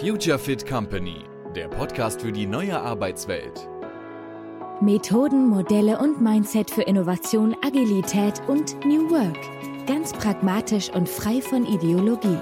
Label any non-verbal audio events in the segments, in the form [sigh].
Future Fit Company, der Podcast für die neue Arbeitswelt. Methoden, Modelle und Mindset für Innovation, Agilität und New Work. Ganz pragmatisch und frei von Ideologie.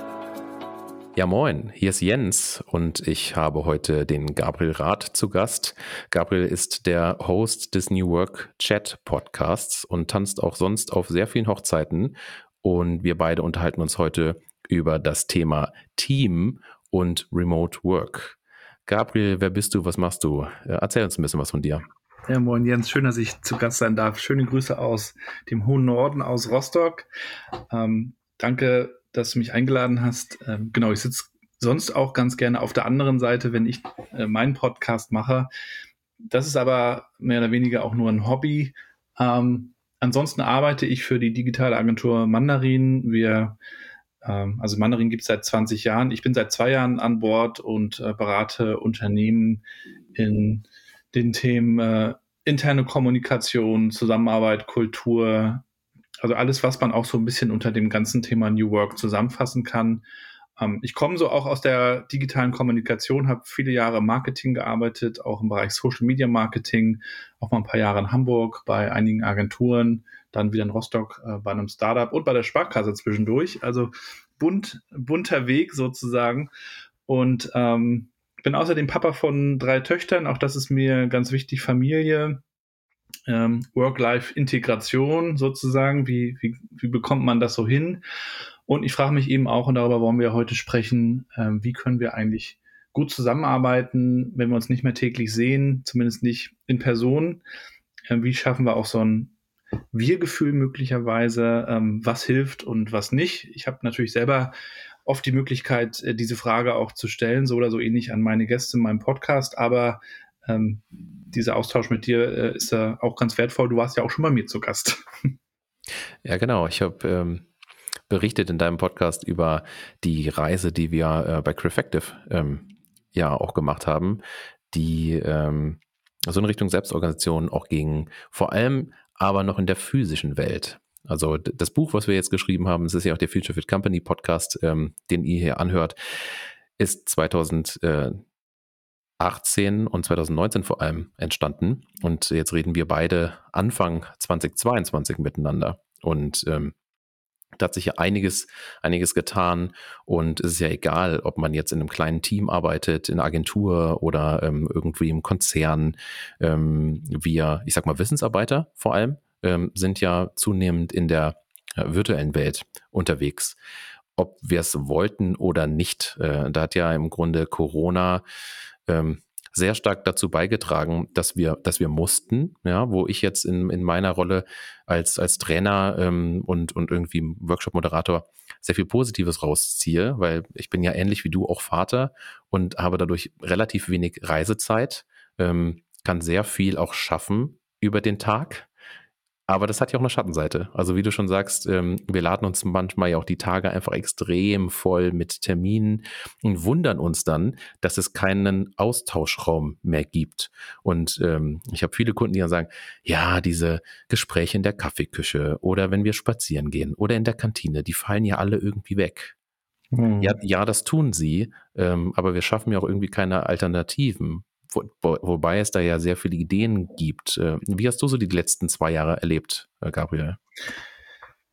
Ja, moin, hier ist Jens und ich habe heute den Gabriel Rath zu Gast. Gabriel ist der Host des New Work Chat Podcasts und tanzt auch sonst auf sehr vielen Hochzeiten. Und wir beide unterhalten uns heute über das Thema Team und Remote Work. Gabriel, wer bist du? Was machst du? Äh, erzähl uns ein bisschen was von dir. Ja, moin Jens, schön, dass ich zu Gast sein darf. Schöne Grüße aus dem hohen Norden, aus Rostock. Ähm, danke dass du mich eingeladen hast. Ähm, genau, ich sitze sonst auch ganz gerne auf der anderen Seite, wenn ich äh, meinen Podcast mache. Das ist aber mehr oder weniger auch nur ein Hobby. Ähm, ansonsten arbeite ich für die digitale Agentur Mandarin. Wir, ähm, also Mandarin gibt es seit 20 Jahren. Ich bin seit zwei Jahren an Bord und äh, berate Unternehmen in den Themen äh, interne Kommunikation, Zusammenarbeit, Kultur, also alles, was man auch so ein bisschen unter dem ganzen Thema New Work zusammenfassen kann. Ähm, ich komme so auch aus der digitalen Kommunikation, habe viele Jahre Marketing gearbeitet, auch im Bereich Social Media Marketing, auch mal ein paar Jahre in Hamburg bei einigen Agenturen, dann wieder in Rostock äh, bei einem Startup und bei der Sparkasse zwischendurch. Also bunt, bunter Weg sozusagen. Und ähm, bin außerdem Papa von drei Töchtern. Auch das ist mir ganz wichtig. Familie, ähm, Work-Life-Integration sozusagen. Wie, wie, wie bekommt man das so hin? Und ich frage mich eben auch, und darüber wollen wir heute sprechen, ähm, wie können wir eigentlich gut zusammenarbeiten, wenn wir uns nicht mehr täglich sehen, zumindest nicht in Person. Ähm, wie schaffen wir auch so ein Wir-Gefühl möglicherweise, ähm, was hilft und was nicht? Ich habe natürlich selber oft die Möglichkeit, äh, diese Frage auch zu stellen, so oder so ähnlich an meine Gäste in meinem Podcast, aber ähm, dieser Austausch mit dir äh, ist ja auch ganz wertvoll. Du warst ja auch schon bei mir zu Gast. Ja, genau. Ich habe ähm, berichtet in deinem Podcast über die Reise, die wir äh, bei Crefective ähm, ja auch gemacht haben, die ähm, so in Richtung Selbstorganisation auch ging, vor allem aber noch in der physischen Welt. Also das Buch, was wir jetzt geschrieben haben, es ist ja auch der Future Fit Company Podcast, ähm, den ihr hier anhört, ist 2000, äh, 2018 und 2019 vor allem entstanden. Und jetzt reden wir beide Anfang 2022 miteinander. Und ähm, da hat sich ja einiges, einiges getan und es ist ja egal, ob man jetzt in einem kleinen Team arbeitet, in einer Agentur oder ähm, irgendwie im Konzern. Ähm, wir, ich sag mal, Wissensarbeiter vor allem, ähm, sind ja zunehmend in der äh, virtuellen Welt unterwegs. Ob wir es wollten oder nicht. Äh, da hat ja im Grunde Corona ähm, sehr stark dazu beigetragen, dass wir, dass wir mussten, ja, wo ich jetzt in, in meiner Rolle als, als Trainer ähm, und, und irgendwie Workshop-Moderator sehr viel Positives rausziehe, weil ich bin ja ähnlich wie du auch Vater und habe dadurch relativ wenig Reisezeit, ähm, kann sehr viel auch schaffen über den Tag aber das hat ja auch eine Schattenseite. Also wie du schon sagst, ähm, wir laden uns manchmal ja auch die Tage einfach extrem voll mit Terminen und wundern uns dann, dass es keinen Austauschraum mehr gibt. Und ähm, ich habe viele Kunden, die dann sagen, ja, diese Gespräche in der Kaffeeküche oder wenn wir spazieren gehen oder in der Kantine, die fallen ja alle irgendwie weg. Mhm. Ja, ja, das tun sie, ähm, aber wir schaffen ja auch irgendwie keine Alternativen. Wo, wobei es da ja sehr viele Ideen gibt. Äh, wie hast du so die letzten zwei Jahre erlebt, äh, Gabriel?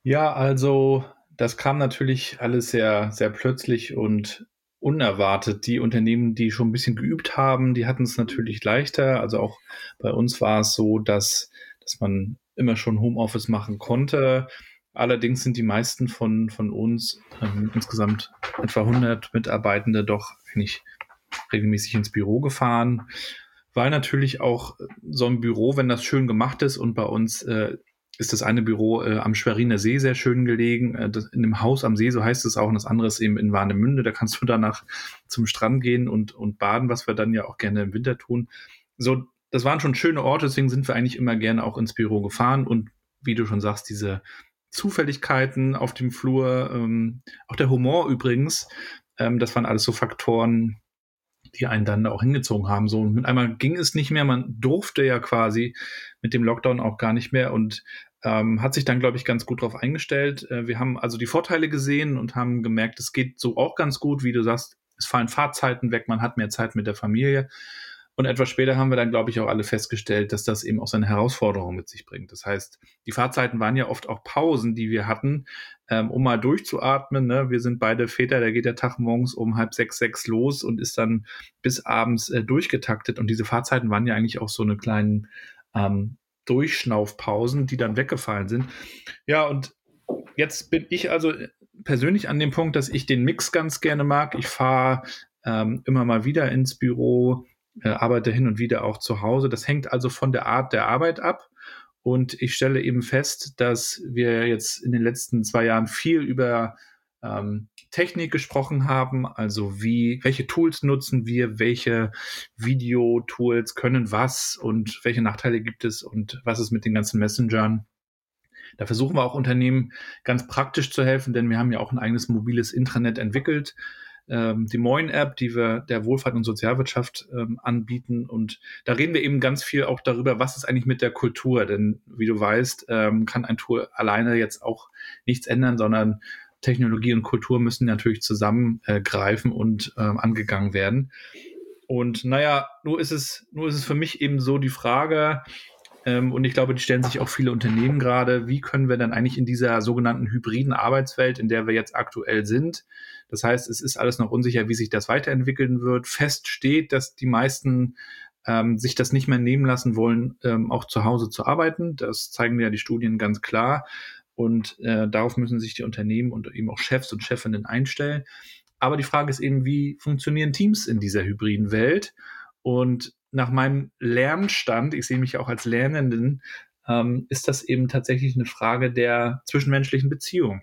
Ja, also das kam natürlich alles sehr, sehr plötzlich und unerwartet. Die Unternehmen, die schon ein bisschen geübt haben, die hatten es natürlich leichter. Also auch bei uns war es so, dass, dass man immer schon Homeoffice machen konnte. Allerdings sind die meisten von, von uns, ähm, insgesamt etwa 100 Mitarbeitende, doch eigentlich regelmäßig ins Büro gefahren, weil natürlich auch so ein Büro, wenn das schön gemacht ist und bei uns äh, ist das eine Büro äh, am Schweriner See sehr schön gelegen, äh, das, in einem Haus am See, so heißt es auch, und das andere ist eben in Warnemünde, da kannst du [laughs] danach zum Strand gehen und, und baden, was wir dann ja auch gerne im Winter tun. So, das waren schon schöne Orte, deswegen sind wir eigentlich immer gerne auch ins Büro gefahren. Und wie du schon sagst, diese Zufälligkeiten auf dem Flur, ähm, auch der Humor übrigens, ähm, das waren alles so Faktoren, die einen dann auch hingezogen haben. So, und mit einmal ging es nicht mehr. Man durfte ja quasi mit dem Lockdown auch gar nicht mehr und ähm, hat sich dann, glaube ich, ganz gut darauf eingestellt. Äh, wir haben also die Vorteile gesehen und haben gemerkt, es geht so auch ganz gut, wie du sagst, es fallen Fahrzeiten weg, man hat mehr Zeit mit der Familie. Und etwas später haben wir dann, glaube ich, auch alle festgestellt, dass das eben auch seine Herausforderungen mit sich bringt. Das heißt, die Fahrzeiten waren ja oft auch Pausen, die wir hatten, ähm, um mal durchzuatmen. Ne? Wir sind beide Väter, da geht der Tag morgens um halb sechs, sechs los und ist dann bis abends äh, durchgetaktet. Und diese Fahrzeiten waren ja eigentlich auch so eine kleinen ähm, Durchschnaufpausen, die dann weggefallen sind. Ja, und jetzt bin ich also persönlich an dem Punkt, dass ich den Mix ganz gerne mag. Ich fahre ähm, immer mal wieder ins Büro äh, arbeite hin und wieder auch zu Hause. Das hängt also von der Art der Arbeit ab. Und ich stelle eben fest, dass wir jetzt in den letzten zwei Jahren viel über ähm, Technik gesprochen haben, also wie, welche Tools nutzen wir, welche Videotools können was und welche Nachteile gibt es und was ist mit den ganzen Messengern. Da versuchen wir auch Unternehmen ganz praktisch zu helfen, denn wir haben ja auch ein eigenes mobiles Intranet entwickelt, ähm, die Moin-App, die wir der Wohlfahrt und Sozialwirtschaft ähm, anbieten. Und da reden wir eben ganz viel auch darüber, was ist eigentlich mit der Kultur. Denn wie du weißt, ähm, kann ein Tool alleine jetzt auch nichts ändern, sondern Technologie und Kultur müssen natürlich zusammengreifen äh, und ähm, angegangen werden. Und naja, nur ist es, nur ist es für mich eben so die Frage, und ich glaube, die stellen sich auch viele Unternehmen gerade, wie können wir dann eigentlich in dieser sogenannten hybriden Arbeitswelt, in der wir jetzt aktuell sind, das heißt, es ist alles noch unsicher, wie sich das weiterentwickeln wird. Fest steht, dass die meisten ähm, sich das nicht mehr nehmen lassen wollen, ähm, auch zu Hause zu arbeiten. Das zeigen ja die Studien ganz klar. Und äh, darauf müssen sich die Unternehmen und eben auch Chefs und Chefinnen einstellen. Aber die Frage ist eben, wie funktionieren Teams in dieser hybriden Welt? Und nach meinem Lernstand, ich sehe mich auch als Lernenden, ähm, ist das eben tatsächlich eine Frage der zwischenmenschlichen Beziehung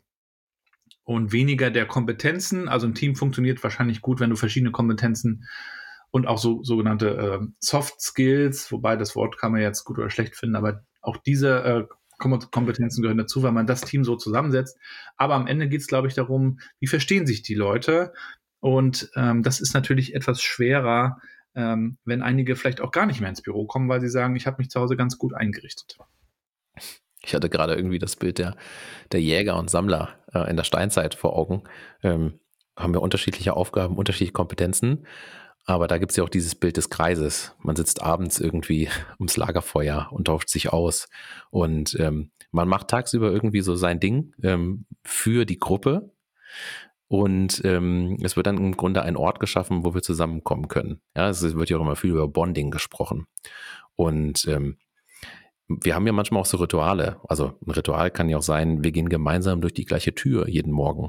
und weniger der Kompetenzen. Also ein Team funktioniert wahrscheinlich gut, wenn du verschiedene Kompetenzen und auch so sogenannte äh, Soft Skills, wobei das Wort kann man jetzt gut oder schlecht finden, aber auch diese äh, Kompetenzen gehören dazu, weil man das Team so zusammensetzt. Aber am Ende geht es, glaube ich, darum, wie verstehen sich die Leute. Und ähm, das ist natürlich etwas schwerer, ähm, wenn einige vielleicht auch gar nicht mehr ins Büro kommen, weil sie sagen, ich habe mich zu Hause ganz gut eingerichtet. Ich hatte gerade irgendwie das Bild der, der Jäger und Sammler äh, in der Steinzeit vor Augen. Ähm, haben wir unterschiedliche Aufgaben, unterschiedliche Kompetenzen. Aber da gibt es ja auch dieses Bild des Kreises. Man sitzt abends irgendwie [laughs] ums Lagerfeuer und tauscht sich aus. Und ähm, man macht tagsüber irgendwie so sein Ding ähm, für die Gruppe. Und ähm, es wird dann im Grunde ein Ort geschaffen, wo wir zusammenkommen können. Ja, es wird ja auch immer viel über Bonding gesprochen. Und ähm, wir haben ja manchmal auch so Rituale. Also ein Ritual kann ja auch sein, wir gehen gemeinsam durch die gleiche Tür jeden Morgen.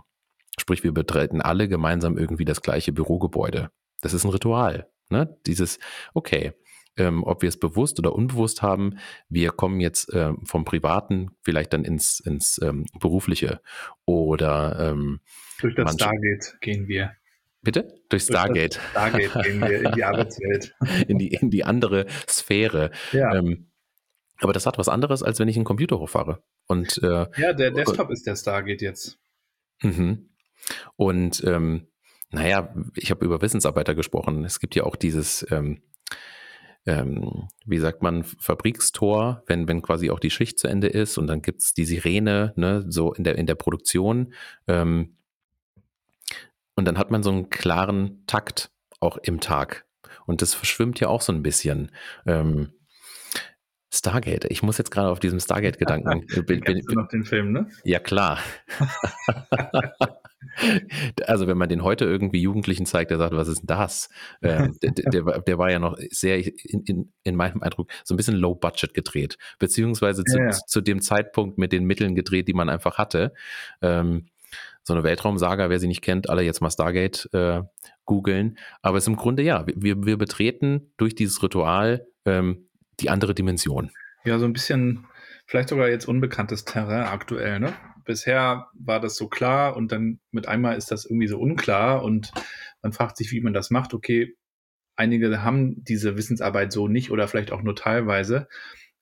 Sprich, wir betreten alle gemeinsam irgendwie das gleiche Bürogebäude. Das ist ein Ritual. Ne? Dieses, okay, ähm, ob wir es bewusst oder unbewusst haben, wir kommen jetzt ähm, vom Privaten vielleicht dann ins, ins ähm, Berufliche oder ähm, durch das Stargate gehen wir. Bitte? Durch Stargate. Durch Stargate gehen wir in die Arbeitswelt. [laughs] in, die, in die andere Sphäre. Ja. Ähm, aber das hat was anderes, als wenn ich einen Computer hochfahre. Und, äh, ja, der Desktop und, ist der Stargate jetzt. Mhm. Und ähm, naja, ich habe über Wissensarbeiter gesprochen. Es gibt ja auch dieses, ähm, ähm, wie sagt man, Fabrikstor, wenn, wenn quasi auch die Schicht zu Ende ist und dann gibt es die Sirene, ne, so in der, in der Produktion. Ähm, und dann hat man so einen klaren Takt auch im Tag. Und das verschwimmt ja auch so ein bisschen. Ähm, Stargate. Ich muss jetzt gerade auf diesem Stargate-Gedanken. [laughs] bin, bin, du noch den Film, ne? Ja, klar. [laughs] also, wenn man den heute irgendwie Jugendlichen zeigt, der sagt, was ist denn das? Ähm, der, der, der, war ja noch sehr, in, in, in, meinem Eindruck, so ein bisschen low budget gedreht. Beziehungsweise zu, ja, ja. zu, dem Zeitpunkt mit den Mitteln gedreht, die man einfach hatte. Ähm, so eine Weltraumsaga, wer sie nicht kennt, alle jetzt mal Stargate äh, googeln. Aber es ist im Grunde ja, wir, wir betreten durch dieses Ritual ähm, die andere Dimension. Ja, so ein bisschen, vielleicht sogar jetzt unbekanntes Terrain aktuell, ne? Bisher war das so klar und dann mit einmal ist das irgendwie so unklar und man fragt sich, wie man das macht. Okay, einige haben diese Wissensarbeit so nicht oder vielleicht auch nur teilweise.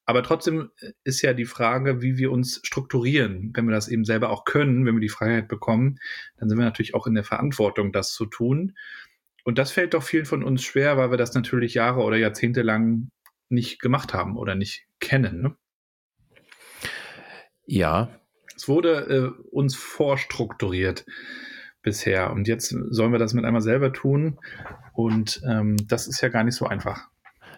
Aber trotzdem ist ja die Frage, wie wir uns strukturieren. Wenn wir das eben selber auch können, wenn wir die Freiheit bekommen, dann sind wir natürlich auch in der Verantwortung, das zu tun. Und das fällt doch vielen von uns schwer, weil wir das natürlich Jahre oder Jahrzehnte lang nicht gemacht haben oder nicht kennen. Ne? Ja. Es wurde äh, uns vorstrukturiert bisher. Und jetzt sollen wir das mit einmal selber tun. Und ähm, das ist ja gar nicht so einfach.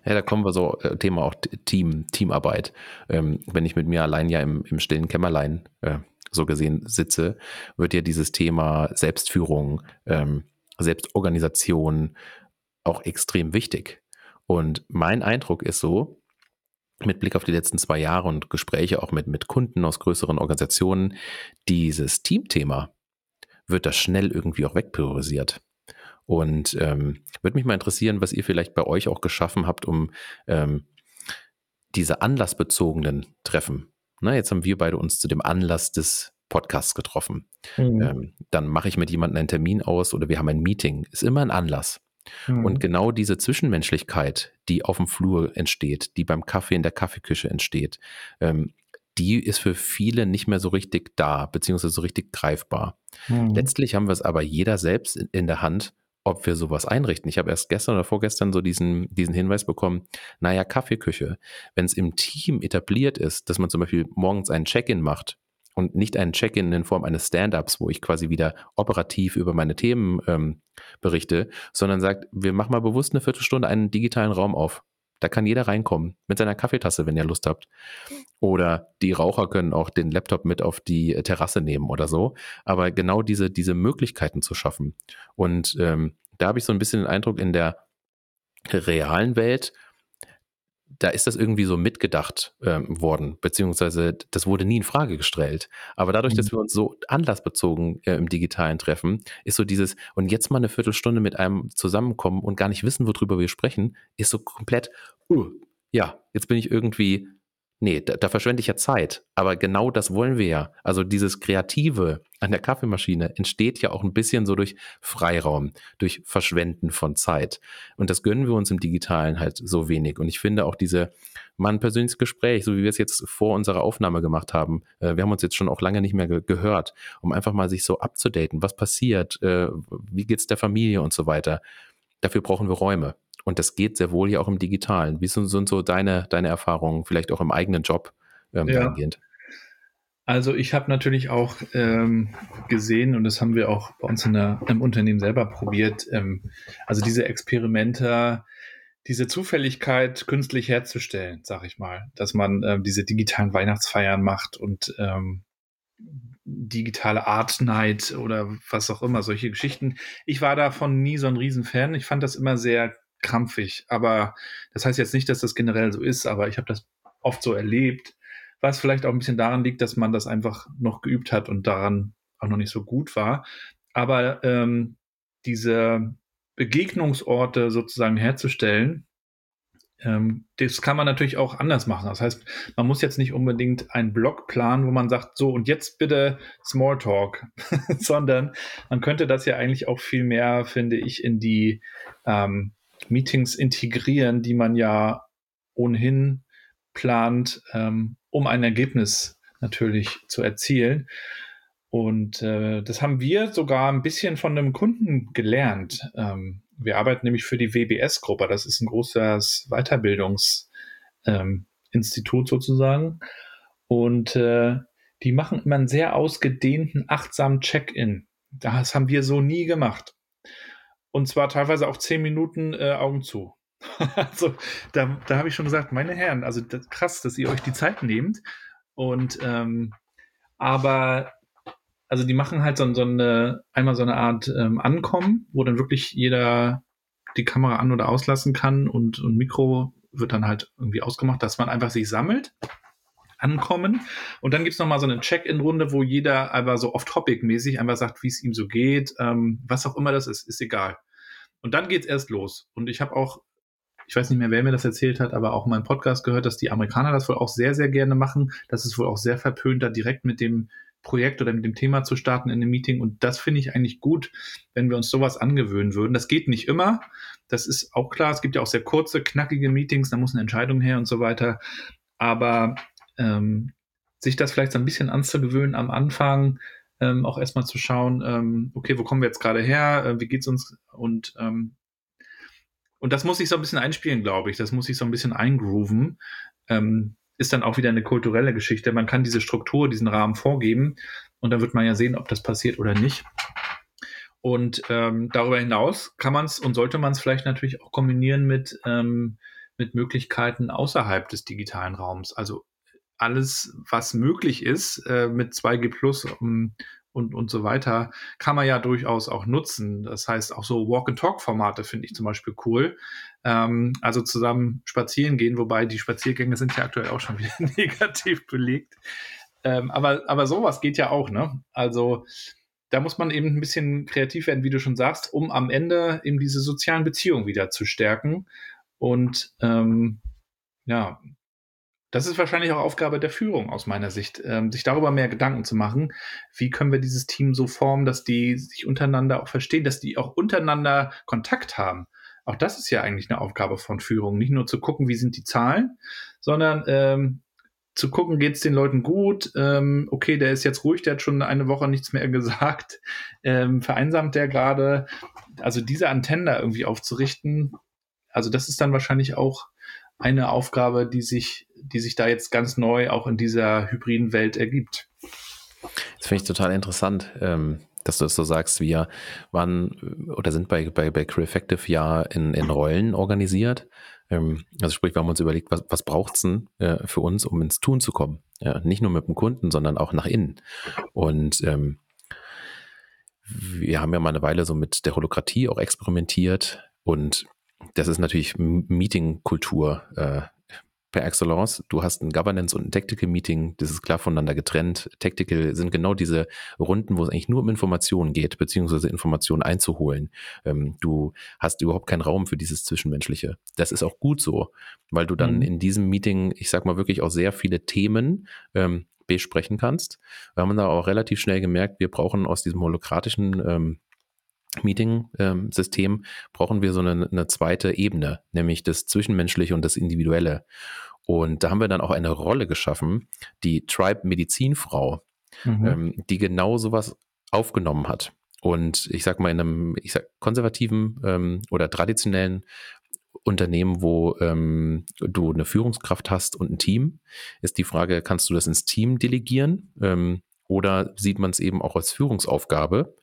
Ja, da kommen wir so, äh, Thema auch Team, Teamarbeit. Ähm, wenn ich mit mir allein ja im, im stillen Kämmerlein äh, so gesehen sitze, wird ja dieses Thema Selbstführung, ähm, Selbstorganisation auch extrem wichtig. Und mein Eindruck ist so, mit Blick auf die letzten zwei Jahre und Gespräche auch mit, mit Kunden aus größeren Organisationen, dieses Teamthema wird da schnell irgendwie auch wegpriorisiert. Und ähm, würde mich mal interessieren, was ihr vielleicht bei euch auch geschaffen habt, um ähm, diese anlassbezogenen Treffen. Na, jetzt haben wir beide uns zu dem Anlass des Podcasts getroffen. Mhm. Ähm, dann mache ich mit jemandem einen Termin aus oder wir haben ein Meeting. Ist immer ein Anlass. Mhm. Und genau diese Zwischenmenschlichkeit, die auf dem Flur entsteht, die beim Kaffee in der Kaffeeküche entsteht, ähm, die ist für viele nicht mehr so richtig da, beziehungsweise so richtig greifbar. Mhm. Letztlich haben wir es aber jeder selbst in der Hand, ob wir sowas einrichten. Ich habe erst gestern oder vorgestern so diesen, diesen Hinweis bekommen, naja, Kaffeeküche, wenn es im Team etabliert ist, dass man zum Beispiel morgens einen Check-in macht und nicht einen Check-in in Form eines Stand-ups, wo ich quasi wieder operativ über meine Themen ähm, berichte, sondern sagt, wir machen mal bewusst eine Viertelstunde einen digitalen Raum auf. Da kann jeder reinkommen mit seiner Kaffeetasse, wenn ihr Lust habt. Oder die Raucher können auch den Laptop mit auf die Terrasse nehmen oder so. Aber genau diese, diese Möglichkeiten zu schaffen. Und ähm, da habe ich so ein bisschen den Eindruck, in der realen Welt da ist das irgendwie so mitgedacht ähm, worden, beziehungsweise das wurde nie in Frage gestellt. Aber dadurch, mhm. dass wir uns so anlassbezogen äh, im digitalen treffen, ist so dieses, und jetzt mal eine Viertelstunde mit einem zusammenkommen und gar nicht wissen, worüber wir sprechen, ist so komplett, uh, ja, jetzt bin ich irgendwie Nee, da, da verschwende ich ja Zeit. Aber genau das wollen wir ja. Also dieses Kreative an der Kaffeemaschine entsteht ja auch ein bisschen so durch Freiraum, durch Verschwenden von Zeit. Und das gönnen wir uns im Digitalen halt so wenig. Und ich finde auch diese, mal ein persönliches Gespräch, so wie wir es jetzt vor unserer Aufnahme gemacht haben. Äh, wir haben uns jetzt schon auch lange nicht mehr ge gehört, um einfach mal sich so abzudaten. Was passiert? Äh, wie geht's der Familie und so weiter? Dafür brauchen wir Räume. Und das geht sehr wohl ja auch im Digitalen. Wie sind, sind so deine, deine Erfahrungen, vielleicht auch im eigenen Job ähm, ja. dahingehend? Also ich habe natürlich auch ähm, gesehen, und das haben wir auch bei uns in der, im Unternehmen selber probiert, ähm, also diese Experimente, diese Zufälligkeit künstlich herzustellen, sag ich mal, dass man ähm, diese digitalen Weihnachtsfeiern macht und ähm, digitale Art Night oder was auch immer, solche Geschichten. Ich war davon nie so ein Riesenfan. Ich fand das immer sehr krampfig. Aber das heißt jetzt nicht, dass das generell so ist, aber ich habe das oft so erlebt, was vielleicht auch ein bisschen daran liegt, dass man das einfach noch geübt hat und daran auch noch nicht so gut war. Aber ähm, diese Begegnungsorte sozusagen herzustellen, ähm, das kann man natürlich auch anders machen. Das heißt, man muss jetzt nicht unbedingt einen Blog planen, wo man sagt, so und jetzt bitte Smalltalk, [laughs] sondern man könnte das ja eigentlich auch viel mehr, finde ich, in die ähm, Meetings integrieren, die man ja ohnehin plant, ähm, um ein Ergebnis natürlich zu erzielen. Und äh, das haben wir sogar ein bisschen von einem Kunden gelernt. Ähm, wir arbeiten nämlich für die WBS-Gruppe. Das ist ein großes Weiterbildungsinstitut ähm, sozusagen. Und äh, die machen immer einen sehr ausgedehnten, achtsamen Check-in. Das haben wir so nie gemacht. Und zwar teilweise auch zehn Minuten äh, Augen zu. [laughs] also da, da habe ich schon gesagt, meine Herren, also das, krass, dass ihr euch die Zeit nehmt. Und ähm, aber also die machen halt so, so eine, einmal so eine Art ähm, Ankommen, wo dann wirklich jeder die Kamera an- oder auslassen kann und, und Mikro wird dann halt irgendwie ausgemacht, dass man einfach sich sammelt ankommen. Und dann gibt's noch mal so eine Check-in-Runde, wo jeder einfach so off-topic-mäßig einfach sagt, wie es ihm so geht, ähm, was auch immer das ist, ist egal. Und dann geht's erst los. Und ich habe auch, ich weiß nicht mehr, wer mir das erzählt hat, aber auch in meinem Podcast gehört, dass die Amerikaner das wohl auch sehr, sehr gerne machen. Das ist wohl auch sehr verpönt, da direkt mit dem Projekt oder mit dem Thema zu starten in einem Meeting. Und das finde ich eigentlich gut, wenn wir uns sowas angewöhnen würden. Das geht nicht immer. Das ist auch klar. Es gibt ja auch sehr kurze, knackige Meetings. Da muss eine Entscheidung her und so weiter. Aber ähm, sich das vielleicht so ein bisschen anzugewöhnen am Anfang, ähm, auch erstmal zu schauen, ähm, okay, wo kommen wir jetzt gerade her, äh, wie geht's uns und ähm, und das muss ich so ein bisschen einspielen, glaube ich. Das muss ich so ein bisschen eingrooven. Ähm, ist dann auch wieder eine kulturelle Geschichte. Man kann diese Struktur, diesen Rahmen vorgeben und dann wird man ja sehen, ob das passiert oder nicht. Und ähm, darüber hinaus kann man es und sollte man es vielleicht natürlich auch kombinieren mit, ähm, mit Möglichkeiten außerhalb des digitalen Raums. Also alles, was möglich ist äh, mit 2G Plus um, und, und so weiter, kann man ja durchaus auch nutzen. Das heißt, auch so Walk-and-Talk-Formate finde ich zum Beispiel cool. Ähm, also zusammen spazieren gehen, wobei die Spaziergänge sind ja aktuell auch schon [laughs] wieder negativ belegt. Ähm, aber, aber sowas geht ja auch, ne? Also da muss man eben ein bisschen kreativ werden, wie du schon sagst, um am Ende eben diese sozialen Beziehungen wieder zu stärken. Und ähm, ja, das ist wahrscheinlich auch Aufgabe der Führung aus meiner Sicht, ähm, sich darüber mehr Gedanken zu machen. Wie können wir dieses Team so formen, dass die sich untereinander auch verstehen, dass die auch untereinander Kontakt haben? Auch das ist ja eigentlich eine Aufgabe von Führung. Nicht nur zu gucken, wie sind die Zahlen, sondern ähm, zu gucken, geht es den Leuten gut? Ähm, okay, der ist jetzt ruhig, der hat schon eine Woche nichts mehr gesagt. Ähm, vereinsamt der gerade? Also diese Antennen da irgendwie aufzurichten, also das ist dann wahrscheinlich auch eine Aufgabe, die sich, die sich da jetzt ganz neu auch in dieser hybriden Welt ergibt. Das finde ich total interessant, ähm, dass du das so sagst. Wir waren oder sind bei, bei, bei Crew Effective ja in, in Rollen organisiert. Ähm, also sprich, wir haben uns überlegt, was, was braucht es denn äh, für uns, um ins Tun zu kommen? Ja, nicht nur mit dem Kunden, sondern auch nach innen. Und ähm, wir haben ja mal eine Weile so mit der Holokratie auch experimentiert und das ist natürlich Meeting-Kultur äh, per excellence. Du hast ein Governance und ein Tactical Meeting, das ist klar voneinander getrennt. Tactical sind genau diese Runden, wo es eigentlich nur um Informationen geht, beziehungsweise Informationen einzuholen. Ähm, du hast überhaupt keinen Raum für dieses Zwischenmenschliche. Das ist auch gut so, weil du dann mhm. in diesem Meeting, ich sag mal wirklich auch sehr viele Themen ähm, besprechen kannst. Wir haben da auch relativ schnell gemerkt, wir brauchen aus diesem holokratischen ähm, Meeting-System brauchen wir so eine, eine, zweite Ebene, nämlich das Zwischenmenschliche und das Individuelle. Und da haben wir dann auch eine Rolle geschaffen, die Tribe-Medizinfrau, mhm. ähm, die genau sowas aufgenommen hat. Und ich sag mal, in einem ich sag, konservativen ähm, oder traditionellen Unternehmen, wo ähm, du eine Führungskraft hast und ein Team, ist die Frage, kannst du das ins Team delegieren? Ähm, oder sieht man es eben auch als Führungsaufgabe?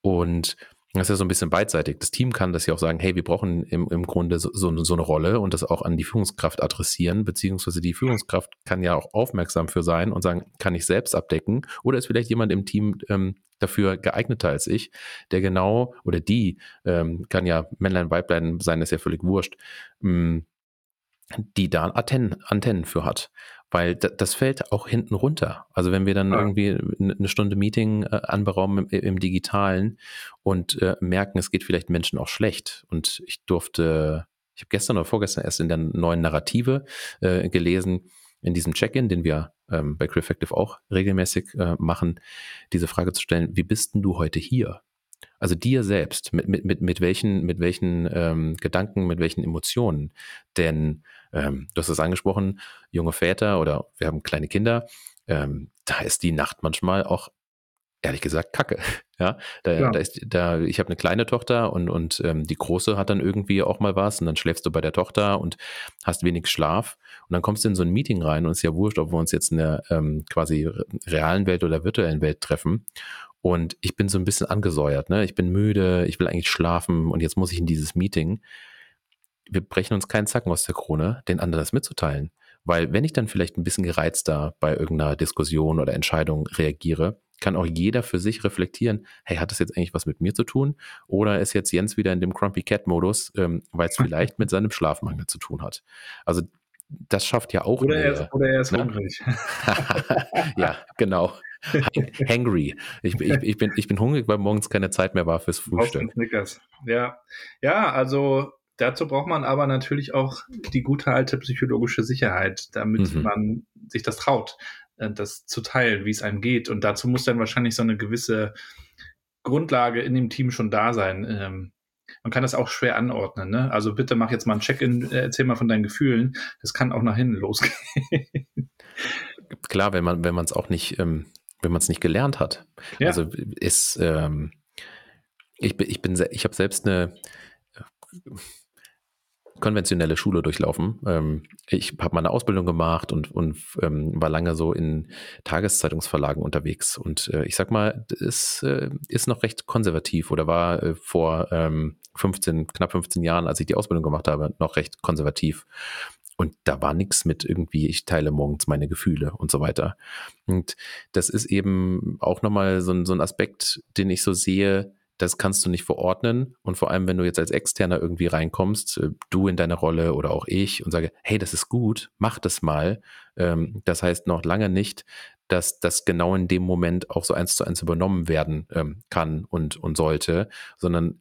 Und das ist ja so ein bisschen beidseitig. Das Team kann das ja auch sagen, hey, wir brauchen im, im Grunde so, so, so eine Rolle und das auch an die Führungskraft adressieren, beziehungsweise die Führungskraft kann ja auch aufmerksam für sein und sagen, kann ich selbst abdecken oder ist vielleicht jemand im Team ähm, dafür geeigneter als ich, der genau oder die, ähm, kann ja Männlein, Weiblein sein, ist ja völlig wurscht, ähm, die da Antennen, Antennen für hat weil das fällt auch hinten runter. Also wenn wir dann ja. irgendwie eine Stunde Meeting äh, anberaumen im, im, Digitalen und äh, merken, es geht vielleicht Menschen auch schlecht. Und ich durfte, ich habe gestern oder vorgestern erst in der neuen Narrative äh, gelesen, in diesem Check-in, den wir ähm, bei Crefective auch regelmäßig äh, machen, diese Frage zu stellen, wie bist denn du heute hier? Also dir selbst, mit, mit, mit, mit welchen, mit welchen ähm, Gedanken, mit welchen Emotionen. Denn ähm, du hast es angesprochen, junge Väter oder wir haben kleine Kinder, ähm, da ist die Nacht manchmal auch ehrlich gesagt kacke. [laughs] Ja, da, ja. da ist da ich habe eine kleine Tochter und und ähm, die große hat dann irgendwie auch mal was und dann schläfst du bei der Tochter und hast wenig Schlaf und dann kommst du in so ein Meeting rein und es ist ja wurscht, ob wir uns jetzt in der ähm, quasi realen Welt oder virtuellen Welt treffen und ich bin so ein bisschen angesäuert, ne? Ich bin müde, ich will eigentlich schlafen und jetzt muss ich in dieses Meeting wir brechen uns keinen Zacken aus der Krone, den anderen das mitzuteilen. Weil wenn ich dann vielleicht ein bisschen gereizter bei irgendeiner Diskussion oder Entscheidung reagiere, kann auch jeder für sich reflektieren, hey, hat das jetzt eigentlich was mit mir zu tun? Oder ist jetzt Jens wieder in dem Grumpy Cat-Modus, ähm, weil es [laughs] vielleicht mit seinem Schlafmangel zu tun hat? Also das schafft ja auch. Oder, er ist, oder er ist ne? hungrig. [laughs] [laughs] ja, genau. Hangry. Ich, ich, ich, bin, ich bin hungrig, weil morgens keine Zeit mehr war fürs Frühstück. Ja. ja, also dazu braucht man aber natürlich auch die gute alte psychologische Sicherheit, damit mhm. man sich das traut, äh, das zu teilen, wie es einem geht. Und dazu muss dann wahrscheinlich so eine gewisse Grundlage in dem Team schon da sein. Ähm, man kann das auch schwer anordnen. Ne? Also bitte mach jetzt mal ein Check-in, äh, erzähl mal von deinen Gefühlen. Das kann auch nach hinten losgehen. [laughs] Klar, wenn man wenn man es auch nicht, ähm, wenn man es nicht gelernt hat. Ja. Also ist ähm, ich bin ich bin ich habe selbst eine konventionelle Schule durchlaufen. Ähm, ich habe meine Ausbildung gemacht und, und ähm, war lange so in Tageszeitungsverlagen unterwegs. Und äh, ich sag mal, es äh, ist noch recht konservativ oder war äh, vor ähm, 15, knapp 15 Jahren, als ich die Ausbildung gemacht habe, noch recht konservativ. Und da war nichts mit irgendwie, ich teile morgens meine Gefühle und so weiter. Und das ist eben auch nochmal so, so ein Aspekt, den ich so sehe, das kannst du nicht verordnen. Und vor allem, wenn du jetzt als Externer irgendwie reinkommst, äh, du in deine Rolle oder auch ich und sage, hey, das ist gut, mach das mal. Ähm, das heißt noch lange nicht, dass das genau in dem Moment auch so eins zu eins übernommen werden ähm, kann und, und sollte, sondern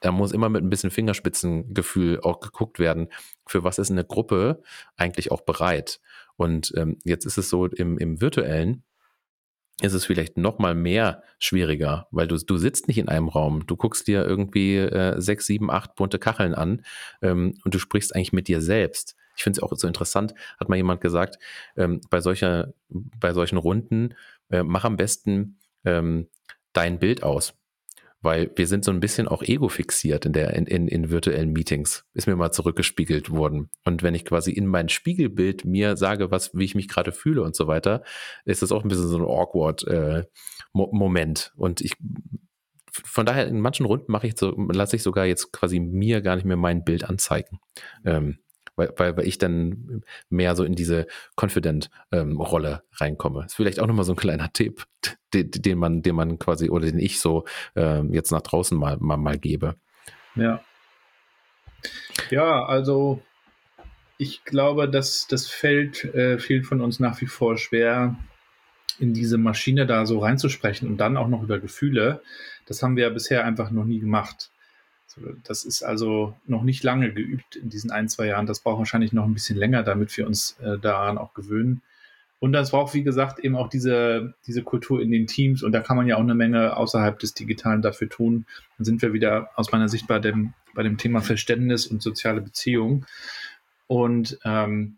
da muss immer mit ein bisschen Fingerspitzengefühl auch geguckt werden, für was ist eine Gruppe eigentlich auch bereit. Und ähm, jetzt ist es so im, im virtuellen, ist es vielleicht noch mal mehr schwieriger, weil du, du sitzt nicht in einem Raum, du guckst dir irgendwie äh, sechs, sieben, acht bunte Kacheln an ähm, und du sprichst eigentlich mit dir selbst. Ich finde es auch so interessant, hat mal jemand gesagt, ähm, bei, solcher, bei solchen Runden, äh, mach am besten ähm, dein Bild aus weil wir sind so ein bisschen auch ego-fixiert in, der, in, in, in virtuellen Meetings, ist mir mal zurückgespiegelt worden. Und wenn ich quasi in mein Spiegelbild mir sage, was, wie ich mich gerade fühle und so weiter, ist das auch ein bisschen so ein awkward äh, Mo Moment. Und ich von daher in manchen Runden mache ich so, lasse ich sogar jetzt quasi mir gar nicht mehr mein Bild anzeigen. Ähm, weil, weil, weil ich dann mehr so in diese Confident-Rolle ähm, reinkomme. Ist vielleicht auch nochmal so ein kleiner Tipp, den, den, man, den man quasi oder den ich so ähm, jetzt nach draußen mal, mal, mal gebe. Ja. Ja, also ich glaube, dass das fällt äh, vielen von uns nach wie vor schwer, in diese Maschine da so reinzusprechen und dann auch noch über Gefühle. Das haben wir ja bisher einfach noch nie gemacht. Das ist also noch nicht lange geübt in diesen ein, zwei Jahren. Das braucht wahrscheinlich noch ein bisschen länger, damit wir uns äh, daran auch gewöhnen. Und das braucht, wie gesagt, eben auch diese, diese Kultur in den Teams. Und da kann man ja auch eine Menge außerhalb des Digitalen dafür tun. Dann sind wir wieder aus meiner Sicht bei dem, bei dem Thema Verständnis und soziale Beziehung. Und ähm,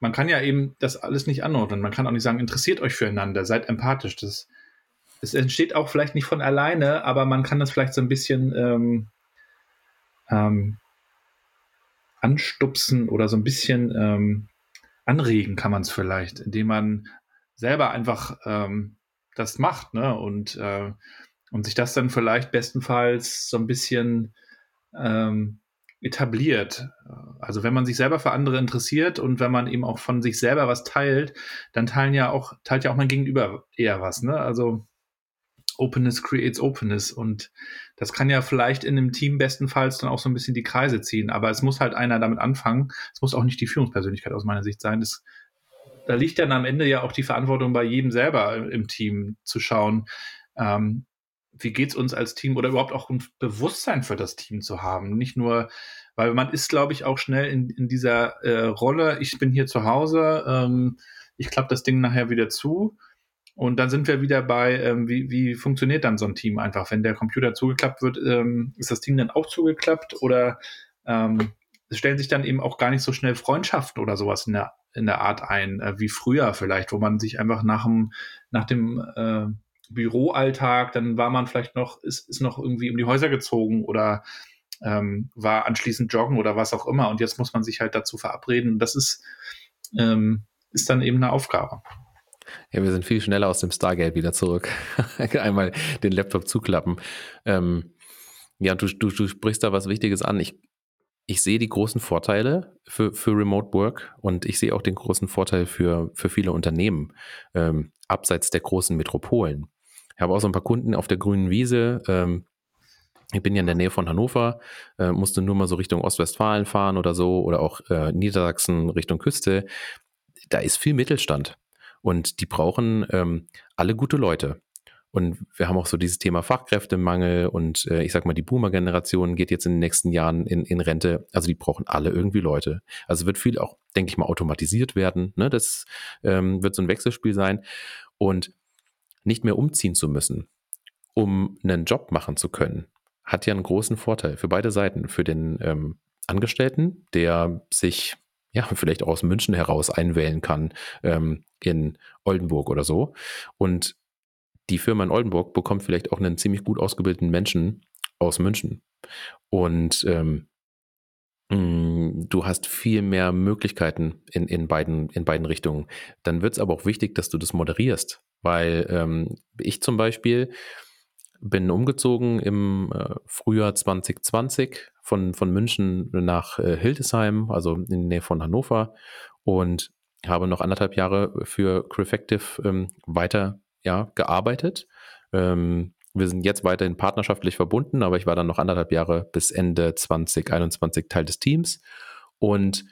man kann ja eben das alles nicht anordnen. Man kann auch nicht sagen, interessiert euch füreinander, seid empathisch. Das, es entsteht auch vielleicht nicht von alleine, aber man kann das vielleicht so ein bisschen ähm, ähm, anstupsen oder so ein bisschen ähm, anregen kann man es vielleicht, indem man selber einfach ähm, das macht, ne? Und, äh, und sich das dann vielleicht bestenfalls so ein bisschen ähm, etabliert. Also wenn man sich selber für andere interessiert und wenn man eben auch von sich selber was teilt, dann teilen ja auch, teilt ja auch mein Gegenüber eher was, ne? Also Openness creates Openness und das kann ja vielleicht in einem Team bestenfalls dann auch so ein bisschen die Kreise ziehen, aber es muss halt einer damit anfangen. Es muss auch nicht die Führungspersönlichkeit aus meiner Sicht sein. Das, da liegt dann am Ende ja auch die Verantwortung bei jedem selber im Team zu schauen, ähm, wie geht's uns als Team oder überhaupt auch ein Bewusstsein für das Team zu haben. Nicht nur, weil man ist, glaube ich, auch schnell in, in dieser äh, Rolle, ich bin hier zu Hause, ähm, ich klappe das Ding nachher wieder zu und dann sind wir wieder bei, ähm, wie, wie funktioniert dann so ein Team einfach? Wenn der Computer zugeklappt wird, ähm, ist das Team dann auch zugeklappt oder ähm, stellen sich dann eben auch gar nicht so schnell Freundschaften oder sowas in der, in der Art ein, äh, wie früher vielleicht, wo man sich einfach nach dem, nach dem äh, Büroalltag, dann war man vielleicht noch, ist, ist noch irgendwie um die Häuser gezogen oder ähm, war anschließend joggen oder was auch immer. Und jetzt muss man sich halt dazu verabreden. Das ist, ähm, ist dann eben eine Aufgabe. Ja, wir sind viel schneller aus dem Stargate wieder zurück. [laughs] Einmal den Laptop zuklappen. Ähm, ja, du, du, du sprichst da was Wichtiges an. Ich, ich sehe die großen Vorteile für, für Remote Work und ich sehe auch den großen Vorteil für, für viele Unternehmen ähm, abseits der großen Metropolen. Ich habe auch so ein paar Kunden auf der grünen Wiese. Ähm, ich bin ja in der Nähe von Hannover, äh, musste nur mal so Richtung Ostwestfalen fahren oder so oder auch äh, Niedersachsen Richtung Küste. Da ist viel Mittelstand. Und die brauchen ähm, alle gute Leute. Und wir haben auch so dieses Thema Fachkräftemangel und äh, ich sag mal, die Boomer-Generation geht jetzt in den nächsten Jahren in, in Rente. Also die brauchen alle irgendwie Leute. Also wird viel auch, denke ich mal, automatisiert werden. Ne? Das ähm, wird so ein Wechselspiel sein. Und nicht mehr umziehen zu müssen, um einen Job machen zu können, hat ja einen großen Vorteil für beide Seiten. Für den ähm, Angestellten, der sich ja, vielleicht auch aus München heraus einwählen kann ähm, in Oldenburg oder so. Und die Firma in Oldenburg bekommt vielleicht auch einen ziemlich gut ausgebildeten Menschen aus München. Und ähm, mm, du hast viel mehr Möglichkeiten in, in, beiden, in beiden Richtungen. Dann wird es aber auch wichtig, dass du das moderierst, weil ähm, ich zum Beispiel bin umgezogen im äh, Frühjahr 2020 von, von München nach äh, Hildesheim, also in der Nähe von Hannover und habe noch anderthalb Jahre für Crefective ähm, weiter ja, gearbeitet. Ähm, wir sind jetzt weiterhin partnerschaftlich verbunden, aber ich war dann noch anderthalb Jahre bis Ende 2021 Teil des Teams und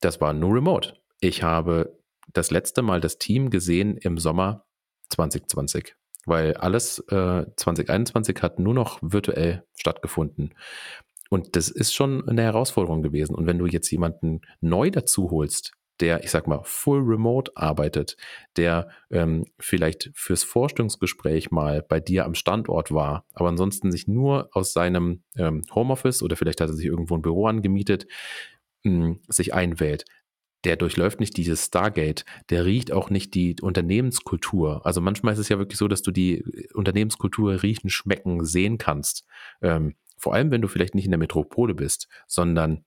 das war nur remote. Ich habe das letzte Mal das Team gesehen im Sommer 2020, weil alles äh, 2021 hat nur noch virtuell stattgefunden. Und das ist schon eine Herausforderung gewesen. Und wenn du jetzt jemanden neu dazu holst, der, ich sag mal, full remote arbeitet, der ähm, vielleicht fürs Vorstellungsgespräch mal bei dir am Standort war, aber ansonsten sich nur aus seinem ähm, Homeoffice oder vielleicht hat er sich irgendwo ein Büro angemietet, mh, hm, sich einwählt. Der durchläuft nicht dieses Stargate, der riecht auch nicht die Unternehmenskultur. Also manchmal ist es ja wirklich so, dass du die Unternehmenskultur riechen, schmecken, sehen kannst. Ähm, vor allem, wenn du vielleicht nicht in der Metropole bist, sondern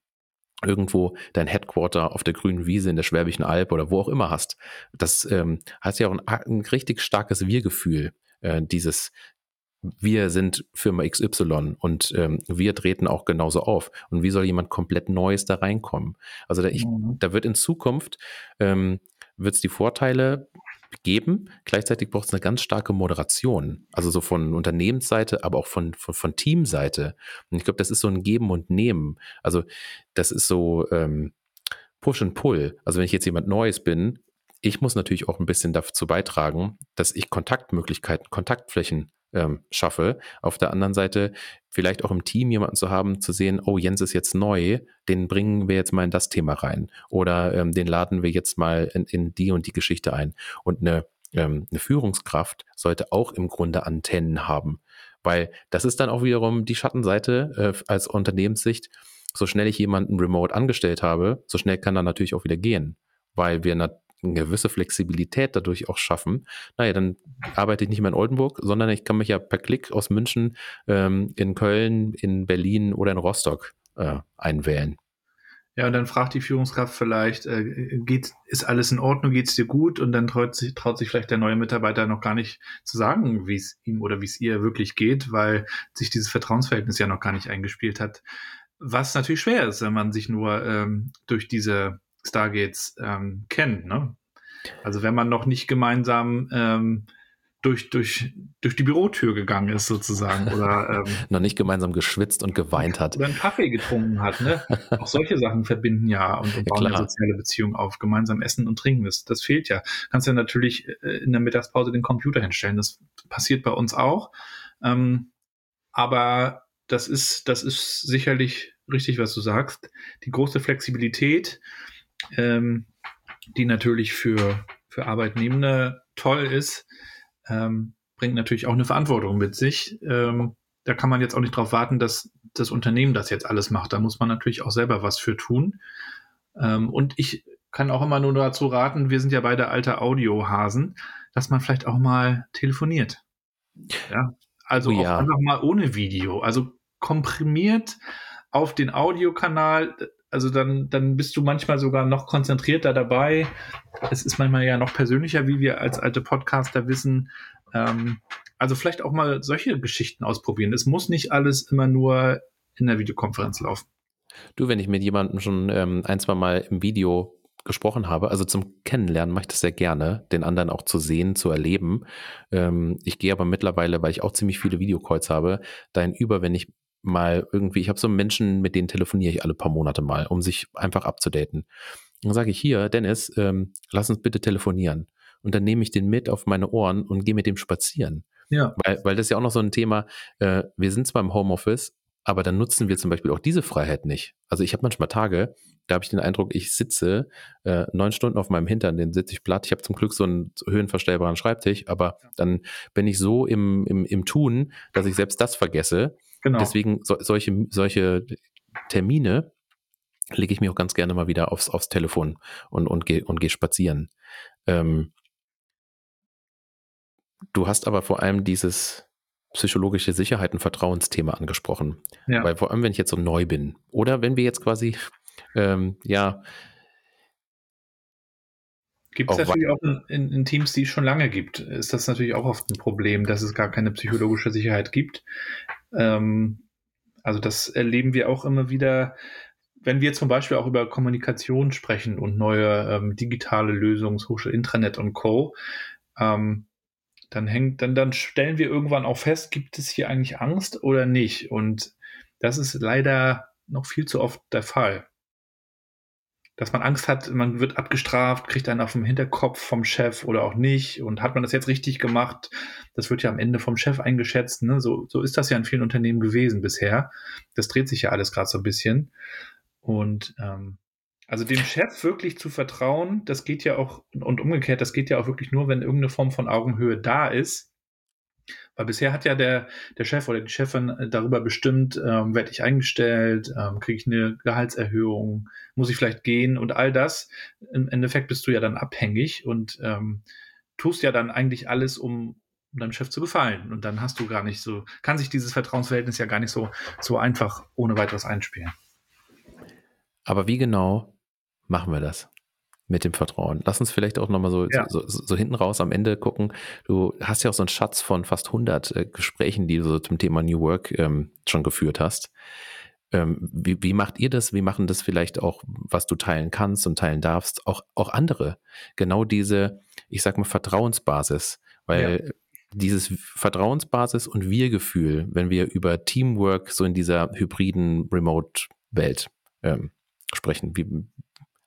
irgendwo dein Headquarter auf der grünen Wiese in der Schwäbischen Alb oder wo auch immer hast. Das ähm, hat ja auch ein, ein richtig starkes Wir-Gefühl, äh, dieses wir sind Firma XY und ähm, wir treten auch genauso auf. Und wie soll jemand komplett Neues da reinkommen? Also da, ich, mhm. da wird in Zukunft, ähm, wird es die Vorteile geben. Gleichzeitig braucht es eine ganz starke Moderation. Also so von Unternehmensseite, aber auch von, von, von Teamseite. Und ich glaube, das ist so ein Geben und Nehmen. Also das ist so ähm, Push and Pull. Also wenn ich jetzt jemand Neues bin, ich muss natürlich auch ein bisschen dazu beitragen, dass ich Kontaktmöglichkeiten, Kontaktflächen ähm, schaffe. Auf der anderen Seite vielleicht auch im Team jemanden zu haben, zu sehen, oh, Jens ist jetzt neu, den bringen wir jetzt mal in das Thema rein. Oder ähm, den laden wir jetzt mal in, in, die und die Geschichte ein. Und eine, ähm, eine Führungskraft sollte auch im Grunde Antennen haben. Weil das ist dann auch wiederum die Schattenseite äh, als Unternehmenssicht. So schnell ich jemanden remote angestellt habe, so schnell kann er natürlich auch wieder gehen weil wir eine gewisse Flexibilität dadurch auch schaffen, naja, dann arbeite ich nicht mehr in Oldenburg, sondern ich kann mich ja per Klick aus München ähm, in Köln, in Berlin oder in Rostock äh, einwählen. Ja, und dann fragt die Führungskraft vielleicht, äh, geht, ist alles in Ordnung, geht es dir gut? Und dann traut sich, traut sich vielleicht der neue Mitarbeiter noch gar nicht zu sagen, wie es ihm oder wie es ihr wirklich geht, weil sich dieses Vertrauensverhältnis ja noch gar nicht eingespielt hat. Was natürlich schwer ist, wenn man sich nur ähm, durch diese Stargates ähm, kennt. Ne? Also wenn man noch nicht gemeinsam ähm, durch, durch, durch die Bürotür gegangen ist, sozusagen. Oder ähm, [laughs] noch nicht gemeinsam geschwitzt und geweint hat. Oder einen Kaffee getrunken hat. Ne? Auch solche Sachen verbinden ja und, und bauen ja, eine soziale Beziehung auf. Gemeinsam essen und trinken, das, das fehlt ja. Kannst ja natürlich äh, in der Mittagspause den Computer hinstellen. Das passiert bei uns auch. Ähm, aber das ist, das ist sicherlich richtig, was du sagst. Die große Flexibilität, ähm, die natürlich für, für Arbeitnehmende toll ist, ähm, bringt natürlich auch eine Verantwortung mit sich. Ähm, da kann man jetzt auch nicht darauf warten, dass das Unternehmen das jetzt alles macht. Da muss man natürlich auch selber was für tun. Ähm, und ich kann auch immer nur dazu raten, wir sind ja beide alte Audiohasen, dass man vielleicht auch mal telefoniert. Ja, also oh, ja. einfach mal ohne Video. Also komprimiert auf den Audiokanal also dann, dann bist du manchmal sogar noch konzentrierter dabei. Es ist manchmal ja noch persönlicher, wie wir als alte Podcaster wissen. Ähm, also vielleicht auch mal solche Geschichten ausprobieren. Es muss nicht alles immer nur in der Videokonferenz laufen. Du, wenn ich mit jemandem schon ähm, ein, zwei Mal im Video gesprochen habe, also zum Kennenlernen mache ich das sehr gerne, den anderen auch zu sehen, zu erleben. Ähm, ich gehe aber mittlerweile, weil ich auch ziemlich viele Videocalls habe, dahin über, wenn ich mal irgendwie, ich habe so Menschen, mit denen telefoniere ich alle paar Monate mal, um sich einfach abzudaten. Dann sage ich hier, Dennis, ähm, lass uns bitte telefonieren. Und dann nehme ich den mit auf meine Ohren und gehe mit dem spazieren. Ja. Weil, weil das ist ja auch noch so ein Thema, äh, wir sind zwar im Homeoffice, aber dann nutzen wir zum Beispiel auch diese Freiheit nicht. Also ich habe manchmal Tage, da habe ich den Eindruck, ich sitze äh, neun Stunden auf meinem Hintern, den sitze ich platt. Ich habe zum Glück so einen höhenverstellbaren Schreibtisch, aber dann bin ich so im, im, im Tun, dass ich selbst das vergesse. Genau. Deswegen so, solche, solche Termine lege ich mir auch ganz gerne mal wieder aufs, aufs Telefon und, und gehe und geh spazieren. Ähm, du hast aber vor allem dieses psychologische Sicherheit und Vertrauensthema angesprochen. Ja. Weil vor allem, wenn ich jetzt so neu bin oder wenn wir jetzt quasi ähm, ja. Gibt es natürlich auch in, in, Teams, die es schon lange gibt, ist das natürlich auch oft ein Problem, dass es gar keine psychologische Sicherheit gibt. Ähm, also das erleben wir auch immer wieder, wenn wir zum Beispiel auch über Kommunikation sprechen und neue ähm, digitale Lösungen, Social Intranet und Co. Ähm, dann hängt, dann, dann stellen wir irgendwann auch fest, gibt es hier eigentlich Angst oder nicht? Und das ist leider noch viel zu oft der Fall. Dass man Angst hat, man wird abgestraft, kriegt einen auf dem Hinterkopf vom Chef oder auch nicht. Und hat man das jetzt richtig gemacht? Das wird ja am Ende vom Chef eingeschätzt. Ne? So, so ist das ja in vielen Unternehmen gewesen bisher. Das dreht sich ja alles gerade so ein bisschen. Und ähm, also dem Chef wirklich zu vertrauen, das geht ja auch, und umgekehrt, das geht ja auch wirklich nur, wenn irgendeine Form von Augenhöhe da ist. Weil bisher hat ja der, der Chef oder die Chefin äh, darüber bestimmt, ähm, werde ich eingestellt, ähm, kriege ich eine Gehaltserhöhung, muss ich vielleicht gehen und all das. Im Endeffekt bist du ja dann abhängig und ähm, tust ja dann eigentlich alles, um deinem Chef zu gefallen. Und dann hast du gar nicht so, kann sich dieses Vertrauensverhältnis ja gar nicht so, so einfach ohne weiteres einspielen. Aber wie genau machen wir das mit dem Vertrauen. Lass uns vielleicht auch nochmal so, ja. so, so, so, hinten raus am Ende gucken. Du hast ja auch so einen Schatz von fast 100 äh, Gesprächen, die du so zum Thema New Work ähm, schon geführt hast. Ähm, wie, wie macht ihr das? Wie machen das vielleicht auch, was du teilen kannst und teilen darfst, auch, auch andere? Genau diese, ich sag mal, Vertrauensbasis, weil ja. dieses Vertrauensbasis und Wir-Gefühl, wenn wir über Teamwork so in dieser hybriden Remote-Welt ähm, sprechen, wie,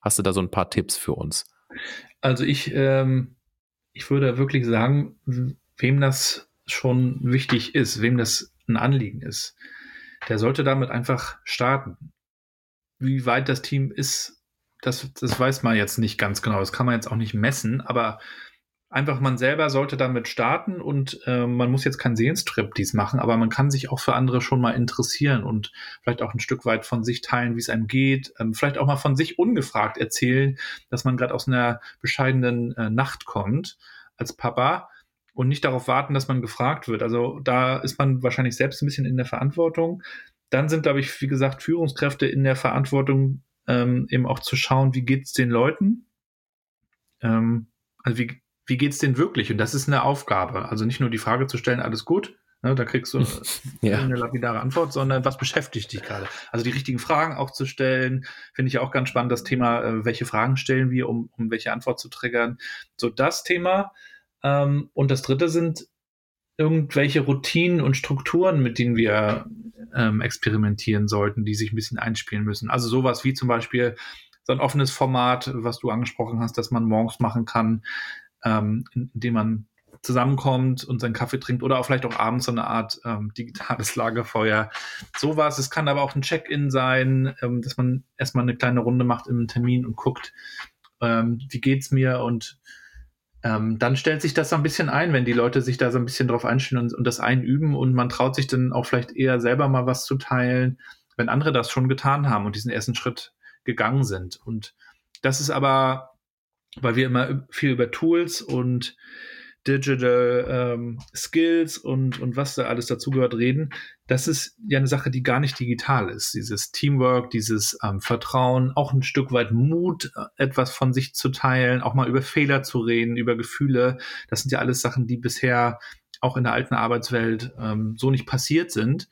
Hast du da so ein paar Tipps für uns? Also ich, ähm, ich würde wirklich sagen, wem das schon wichtig ist, wem das ein Anliegen ist, der sollte damit einfach starten. Wie weit das Team ist, das, das weiß man jetzt nicht ganz genau. Das kann man jetzt auch nicht messen, aber einfach man selber sollte damit starten und äh, man muss jetzt keinen Sehenstrip dies machen, aber man kann sich auch für andere schon mal interessieren und vielleicht auch ein Stück weit von sich teilen, wie es einem geht, ähm, vielleicht auch mal von sich ungefragt erzählen, dass man gerade aus einer bescheidenen äh, Nacht kommt als Papa und nicht darauf warten, dass man gefragt wird. Also da ist man wahrscheinlich selbst ein bisschen in der Verantwortung. Dann sind, glaube ich, wie gesagt, Führungskräfte in der Verantwortung, ähm, eben auch zu schauen, wie geht es den Leuten. Ähm, also wie, wie geht's denn wirklich? Und das ist eine Aufgabe. Also nicht nur die Frage zu stellen, alles gut, ne, da kriegst du [laughs] ja. eine lapidare Antwort, sondern was beschäftigt dich gerade? Also die richtigen Fragen auch zu stellen, finde ich auch ganz spannend, das Thema, äh, welche Fragen stellen wir, um, um welche Antwort zu triggern. So das Thema. Ähm, und das dritte sind irgendwelche Routinen und Strukturen, mit denen wir ähm, experimentieren sollten, die sich ein bisschen einspielen müssen. Also sowas wie zum Beispiel so ein offenes Format, was du angesprochen hast, dass man morgens machen kann, ähm, indem man zusammenkommt und seinen Kaffee trinkt oder auch vielleicht auch abends so eine Art ähm, digitales [laughs] Lagerfeuer. Sowas. Es kann aber auch ein Check-in sein, ähm, dass man erstmal eine kleine Runde macht im Termin und guckt, ähm, wie geht's mir und ähm, dann stellt sich das so ein bisschen ein, wenn die Leute sich da so ein bisschen drauf einstellen und, und das einüben und man traut sich dann auch vielleicht eher selber mal was zu teilen, wenn andere das schon getan haben und diesen ersten Schritt gegangen sind. Und das ist aber weil wir immer viel über Tools und Digital ähm, Skills und, und was da alles dazugehört reden. Das ist ja eine Sache, die gar nicht digital ist. Dieses Teamwork, dieses ähm, Vertrauen, auch ein Stück weit Mut, äh, etwas von sich zu teilen, auch mal über Fehler zu reden, über Gefühle. Das sind ja alles Sachen, die bisher auch in der alten Arbeitswelt ähm, so nicht passiert sind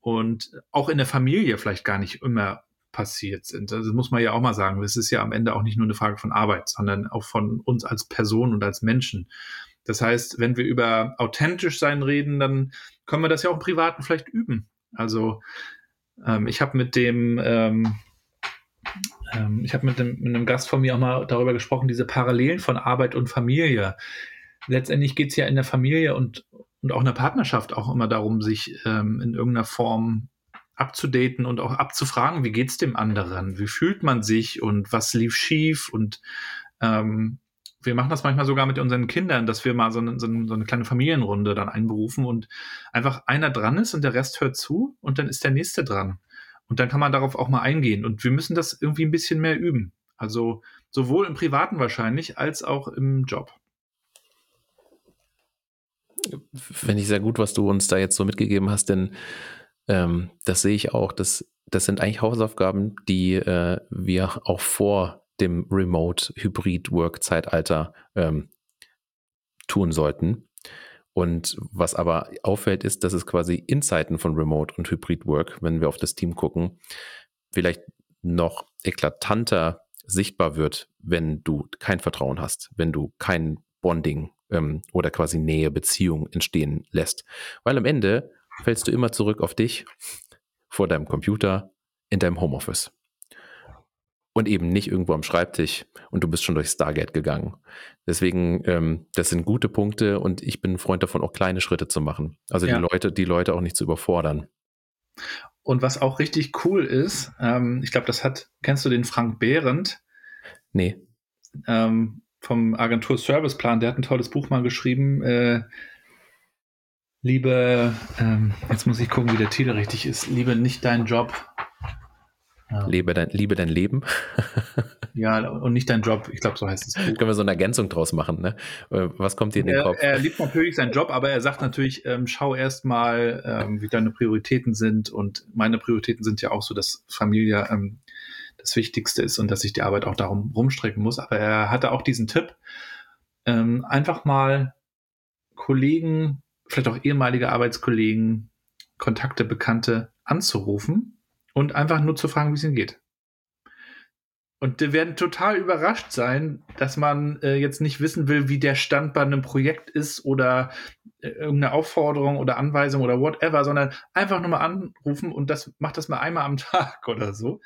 und auch in der Familie vielleicht gar nicht immer passiert sind. Das muss man ja auch mal sagen. Es ist ja am Ende auch nicht nur eine Frage von Arbeit, sondern auch von uns als Person und als Menschen. Das heißt, wenn wir über authentisch sein reden, dann können wir das ja auch im Privaten vielleicht üben. Also ähm, ich habe mit dem ähm, ähm, ich habe mit, mit einem Gast von mir auch mal darüber gesprochen, diese Parallelen von Arbeit und Familie. Letztendlich geht es ja in der Familie und, und auch in der Partnerschaft auch immer darum, sich ähm, in irgendeiner Form abzudaten und auch abzufragen, wie geht's dem anderen, wie fühlt man sich und was lief schief und ähm, wir machen das manchmal sogar mit unseren Kindern, dass wir mal so eine, so eine, kleine Familienrunde dann einberufen und einfach einer dran ist und der Rest hört zu und dann ist der nächste dran. Und dann kann man darauf auch mal eingehen. Und wir müssen das irgendwie ein bisschen mehr üben. Also sowohl im Privaten wahrscheinlich als auch im Job. Finde ich sehr gut, was du uns da jetzt so mitgegeben hast, denn Ähm, das sehe ich auch. Das, das sind eigentlich Hausaufgaben, die äh, wir auch vor dem Remote-Hybrid-Work-Zeitalter ähm, tun sollten. Und was aber auffällt, ist, dass es quasi in Zeiten von Remote und Hybrid Work, wenn wir auf das Team gucken, vielleicht noch eklatanter sichtbar wird, wenn du kein Vertrauen hast, wenn du kein Bonding ähm, oder quasi Nähe, Beziehung entstehen lässt. Weil am Ende fällst du immer zurück auf dich vor deinem Computer in deinem Homeoffice und eben nicht irgendwo am Schreibtisch und du bist schon durch Stargate gegangen. Deswegen, ähm, das sind gute Punkte und ich bin ein Freund davon, auch kleine Schritte zu machen. Also ja. die Leute, die Leute auch nicht zu überfordern. Und was auch richtig cool ist, ähm, ich glaube, das hat, kennst du den Frank Behrendt? Nee. Ähm, vom Agentur Serviceplan, der hat ein tolles Buch mal geschrieben. Äh, liebe, ähm, jetzt muss ich gucken, wie der Titel richtig ist. Liebe nicht deinen Job, ja. Lebe, dein, liebe dein Leben. [laughs] ja, und nicht dein Job. Ich glaube, so heißt es. Können wir so eine Ergänzung draus machen, ne? Äh, was kommt dir in den er, Kopf? Er liebt natürlich seinen Job, aber er sagt natürlich, ähm, schau erst mal, ähm, wie deine Prioritäten sind. Und meine Prioritäten sind ja auch so, dass Familie ähm, das Wichtigste ist und dass ich die Arbeit auch darum rumstrecken muss. Aber er hatte auch diesen Tipp, ähm, einfach mal Kollegen, vielleicht auch ehemalige Arbeitskollegen, Kontakte, Bekannte anzurufen und einfach nur zu fragen, wie es ihnen geht. Und die werden total überrascht sein, dass man äh, jetzt nicht wissen will, wie der Stand bei einem Projekt ist oder äh, irgendeine Aufforderung oder Anweisung oder whatever, sondern einfach nur mal anrufen und das macht das mal einmal am [laughs] Tag oder so.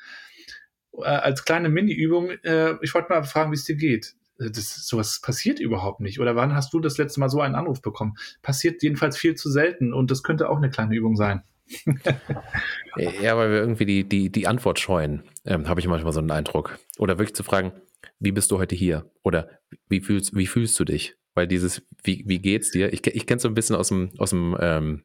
Äh, als kleine Mini-Übung, äh, ich wollte mal fragen, wie es dir geht. Äh, das, sowas passiert überhaupt nicht. Oder wann hast du das letzte Mal so einen Anruf bekommen? Passiert jedenfalls viel zu selten und das könnte auch eine kleine Übung sein. [laughs] ja, weil wir irgendwie die, die, die Antwort scheuen, ähm, habe ich manchmal so einen Eindruck. Oder wirklich zu fragen, wie bist du heute hier? Oder wie fühlst, wie fühlst du dich? Weil dieses, wie, wie geht's dir? Ich, ich kenne es so ein bisschen aus dem, aus dem, ähm,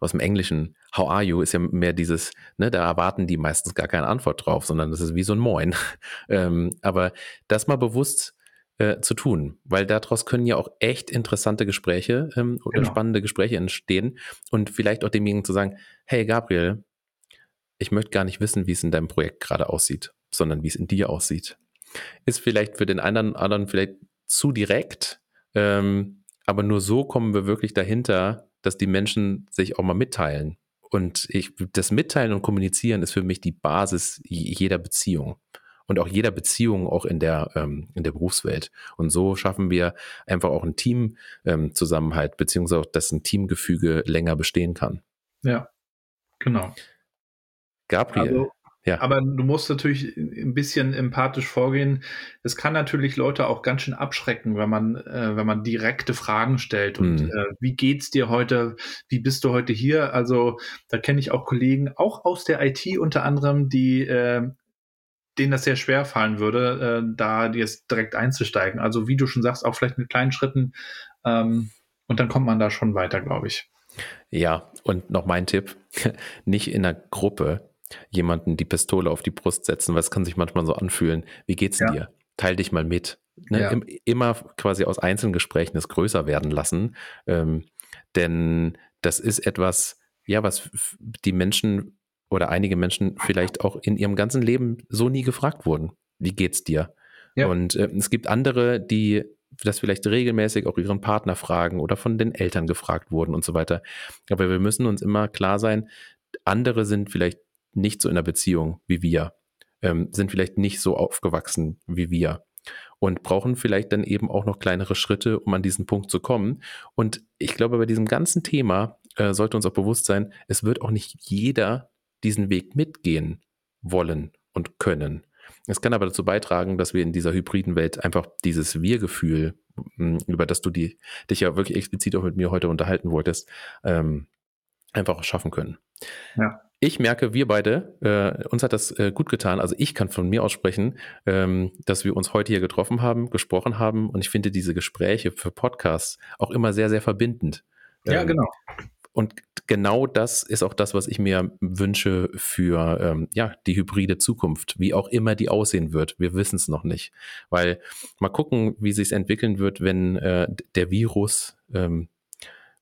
aus dem Englischen. How are you? Ist ja mehr dieses, ne, da erwarten die meistens gar keine Antwort drauf, sondern das ist wie so ein Moin. [laughs] ähm, aber das mal bewusst äh, zu tun, weil daraus können ja auch echt interessante Gespräche ähm, oder genau. spannende Gespräche entstehen und vielleicht auch demjenigen zu sagen, hey Gabriel, ich möchte gar nicht wissen, wie es in deinem Projekt gerade aussieht, sondern wie es in dir aussieht. Ist vielleicht für den einen anderen vielleicht zu direkt, ähm, aber nur so kommen wir wirklich dahinter, dass die Menschen sich auch mal mitteilen. Und ich, das Mitteilen und Kommunizieren ist für mich die Basis jeder Beziehung und auch jeder Beziehung auch in der, ähm, in der Berufswelt. Und so schaffen wir einfach auch ein Teamzusammenhalt, ähm, beziehungsweise auch, dass ein Teamgefüge länger bestehen kann. Ja, genau. Gabriel. Also, ja. Aber du musst natürlich ein bisschen empathisch vorgehen. Es kann natürlich Leute auch ganz schön abschrecken, wenn man, äh, wenn man direkte Fragen stellt. Und mhm. äh, wie geht's dir heute? Wie bist du heute hier? Also da kenne ich auch Kollegen, auch aus der IT unter anderem, die äh, denen das sehr schwer fallen würde, äh, da jetzt direkt einzusteigen. Also wie du schon sagst, auch vielleicht mit kleinen Schritten. Ähm, und dann kommt man da schon weiter, glaube ich. Ja, und noch mein Tipp, [laughs] nicht in einer Gruppe jemanden die Pistole auf die Brust setzen, weil es kann sich manchmal so anfühlen. Wie geht's ja. dir? Teil dich mal mit. Ne? Ja. immer quasi aus einzelnen Gesprächen es größer werden lassen. Ähm, denn das ist etwas, ja, was die Menschen oder einige Menschen vielleicht auch in ihrem ganzen Leben so nie gefragt wurden. Wie geht's dir? Ja. Und äh, es gibt andere, die das vielleicht regelmäßig auch ihren Partner fragen oder von den Eltern gefragt wurden und so weiter. Aber wir müssen uns immer klar sein, andere sind vielleicht nicht so in der Beziehung wie wir, ähm, sind vielleicht nicht so aufgewachsen wie wir und brauchen vielleicht dann eben auch noch kleinere Schritte, um an diesen Punkt zu kommen. Und ich glaube, bei diesem ganzen Thema äh, sollte uns auch bewusst sein, es wird auch nicht jeder diesen Weg mitgehen wollen und können. Es kann aber dazu beitragen, dass wir in dieser hybriden Welt einfach dieses Wir-Gefühl, über das du die, dich ja wirklich explizit auch mit mir heute unterhalten wolltest, ähm, einfach schaffen können. Ja. Ich merke, wir beide, äh, uns hat das äh, gut getan. Also ich kann von mir aussprechen, ähm, dass wir uns heute hier getroffen haben, gesprochen haben und ich finde diese Gespräche für Podcasts auch immer sehr, sehr verbindend. Ja, ähm, genau. Und genau das ist auch das, was ich mir wünsche für ähm, ja, die hybride Zukunft, wie auch immer die aussehen wird. Wir wissen es noch nicht. Weil mal gucken, wie sich entwickeln wird, wenn äh, der Virus ähm,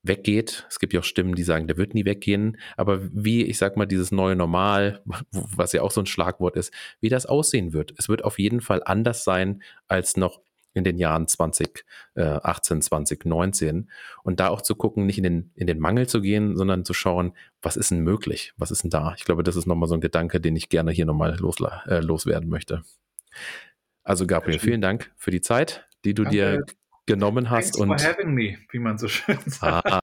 weggeht. Es gibt ja auch Stimmen, die sagen, der wird nie weggehen. Aber wie, ich sag mal, dieses neue Normal, was ja auch so ein Schlagwort ist, wie das aussehen wird. Es wird auf jeden Fall anders sein als noch in den Jahren 2018, 2019 und da auch zu gucken, nicht in den, in den Mangel zu gehen, sondern zu schauen, was ist denn möglich? Was ist denn da? Ich glaube, das ist nochmal so ein Gedanke, den ich gerne hier nochmal los, äh, loswerden möchte. Also Gabriel, vielen Dank für die Zeit, die du Danke. dir genommen hast. Thanks und for having me, wie man so schön [laughs] sagt. Ah.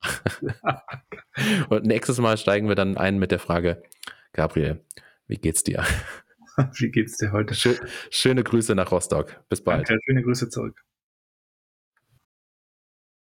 [laughs] und nächstes Mal steigen wir dann ein mit der Frage, Gabriel, wie geht's dir? [laughs] Wie geht's dir heute? Schöne Grüße nach Rostock. Bis bald. Danke, schöne Grüße zurück.